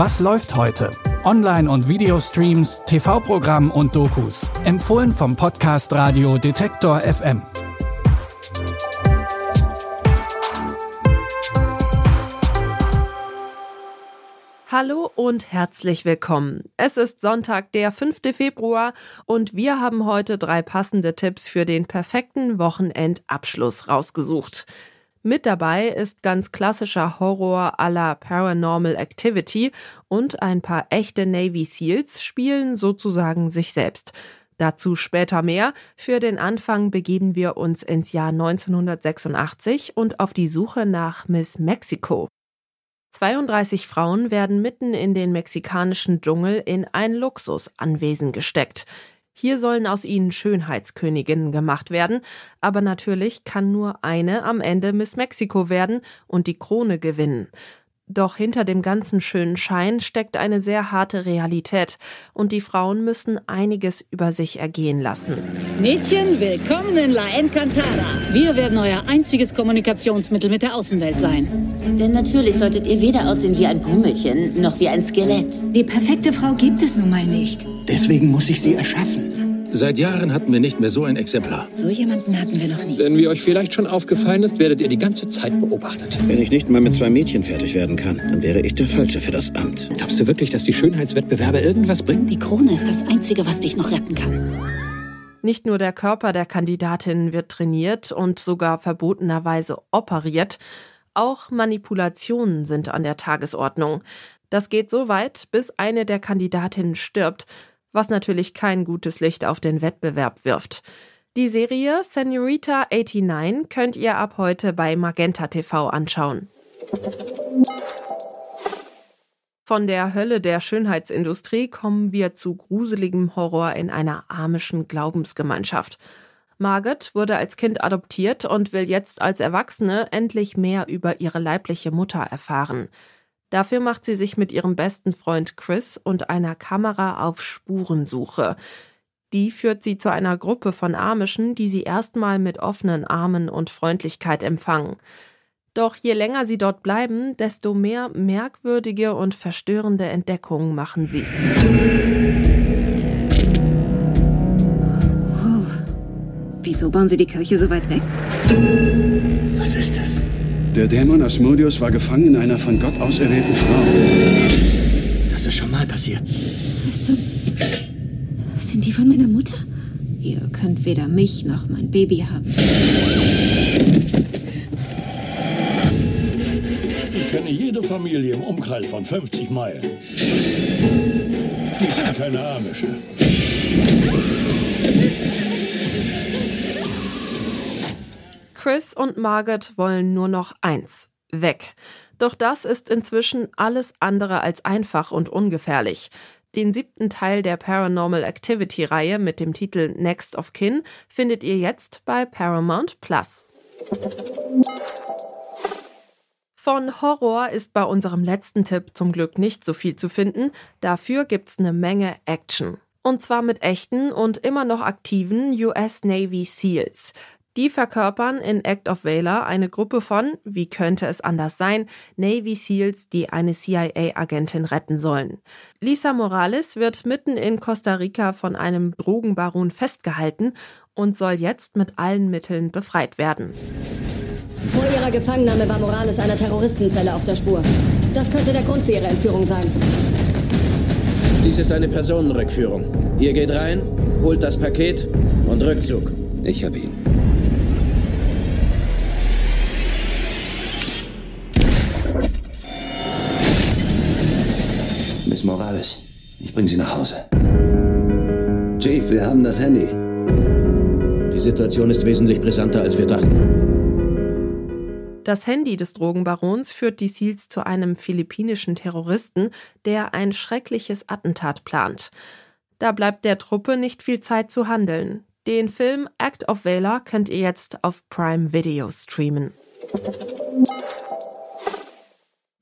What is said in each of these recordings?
Was läuft heute? Online- und Videostreams, TV-Programm und Dokus. Empfohlen vom Podcast Radio Detektor FM. Hallo und herzlich willkommen. Es ist Sonntag, der 5. Februar und wir haben heute drei passende Tipps für den perfekten Wochenendabschluss rausgesucht. Mit dabei ist ganz klassischer Horror à la Paranormal Activity und ein paar echte Navy Seals spielen sozusagen sich selbst. Dazu später mehr. Für den Anfang begeben wir uns ins Jahr 1986 und auf die Suche nach Miss Mexico. 32 Frauen werden mitten in den mexikanischen Dschungel in ein Luxusanwesen gesteckt. Hier sollen aus ihnen Schönheitsköniginnen gemacht werden, aber natürlich kann nur eine am Ende Miss Mexico werden und die Krone gewinnen. Doch hinter dem ganzen schönen Schein steckt eine sehr harte Realität und die Frauen müssen einiges über sich ergehen lassen. Mädchen, willkommen in La Encantada. Wir werden euer einziges Kommunikationsmittel mit der Außenwelt sein. Denn natürlich solltet ihr weder aussehen wie ein Pummelchen noch wie ein Skelett. Die perfekte Frau gibt es nun mal nicht. Deswegen muss ich sie erschaffen. Seit Jahren hatten wir nicht mehr so ein Exemplar. So jemanden hatten wir noch nie. Denn wie euch vielleicht schon aufgefallen ist, werdet ihr die ganze Zeit beobachtet. Wenn ich nicht mal mit zwei Mädchen fertig werden kann, dann wäre ich der Falsche für das Amt. Glaubst du wirklich, dass die Schönheitswettbewerbe irgendwas bringen? Die Krone ist das Einzige, was dich noch retten kann. Nicht nur der Körper der Kandidatin wird trainiert und sogar verbotenerweise operiert, auch Manipulationen sind an der Tagesordnung. Das geht so weit, bis eine der Kandidatinnen stirbt, was natürlich kein gutes Licht auf den Wettbewerb wirft. Die Serie Senorita 89 könnt ihr ab heute bei Magenta TV anschauen. Von der Hölle der Schönheitsindustrie kommen wir zu gruseligem Horror in einer amischen Glaubensgemeinschaft. Margaret wurde als Kind adoptiert und will jetzt als Erwachsene endlich mehr über ihre leibliche Mutter erfahren. Dafür macht sie sich mit ihrem besten Freund Chris und einer Kamera auf Spurensuche. Die führt sie zu einer Gruppe von Amischen, die sie erstmal mit offenen Armen und Freundlichkeit empfangen. Doch je länger sie dort bleiben, desto mehr merkwürdige und verstörende Entdeckungen machen sie. Wieso bauen Sie die Kirche so weit weg? Was ist das? Der Dämon Asmodeus war gefangen in einer von Gott auserwählten Frau. Das ist schon mal passiert. Was zum... Sind die von meiner Mutter? Ihr könnt weder mich noch mein Baby haben. Ich kenne jede Familie im Umkreis von 50 Meilen. Die sind keine Amische. Chris und Margaret wollen nur noch eins, weg. Doch das ist inzwischen alles andere als einfach und ungefährlich. Den siebten Teil der Paranormal Activity Reihe mit dem Titel Next of Kin findet ihr jetzt bei Paramount Plus. Von Horror ist bei unserem letzten Tipp zum Glück nicht so viel zu finden, dafür gibt's eine Menge Action. Und zwar mit echten und immer noch aktiven US Navy SEALs. Die verkörpern in Act of Valor eine Gruppe von, wie könnte es anders sein, Navy SEALs, die eine CIA-Agentin retten sollen. Lisa Morales wird mitten in Costa Rica von einem Drogenbaron festgehalten und soll jetzt mit allen Mitteln befreit werden. Vor ihrer Gefangennahme war Morales einer Terroristenzelle auf der Spur. Das könnte der Grund für ihre Entführung sein. Dies ist eine Personenrückführung. Ihr geht rein, holt das Paket und Rückzug. Ich hab ihn. Miss Morales, ich bringe Sie nach Hause. Chief, wir haben das Handy. Die Situation ist wesentlich brisanter, als wir dachten. Das Handy des Drogenbarons führt die Seals zu einem philippinischen Terroristen, der ein schreckliches Attentat plant. Da bleibt der Truppe nicht viel Zeit zu handeln. Den Film Act of Valor könnt ihr jetzt auf Prime Video streamen.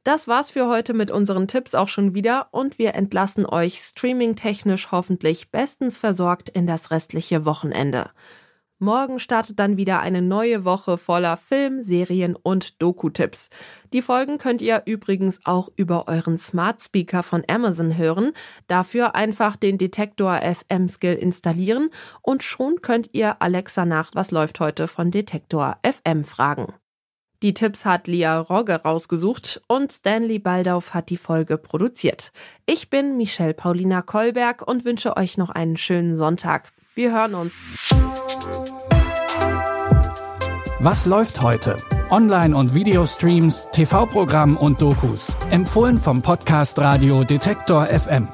Das war's für heute mit unseren Tipps auch schon wieder und wir entlassen euch streamingtechnisch hoffentlich bestens versorgt in das restliche Wochenende. Morgen startet dann wieder eine neue Woche voller Film, Serien und Doku-Tipps. Die Folgen könnt ihr übrigens auch über euren Smart Speaker von Amazon hören. Dafür einfach den Detektor FM Skill installieren und schon könnt ihr Alexa nach Was läuft heute von Detektor FM fragen. Die Tipps hat Lia Rogge rausgesucht und Stanley Baldauf hat die Folge produziert. Ich bin Michelle Paulina Kolberg und wünsche euch noch einen schönen Sonntag. Wir hören uns. Was läuft heute? Online- und Videostreams, TV-Programm und Dokus. Empfohlen vom Podcast Radio Detektor FM.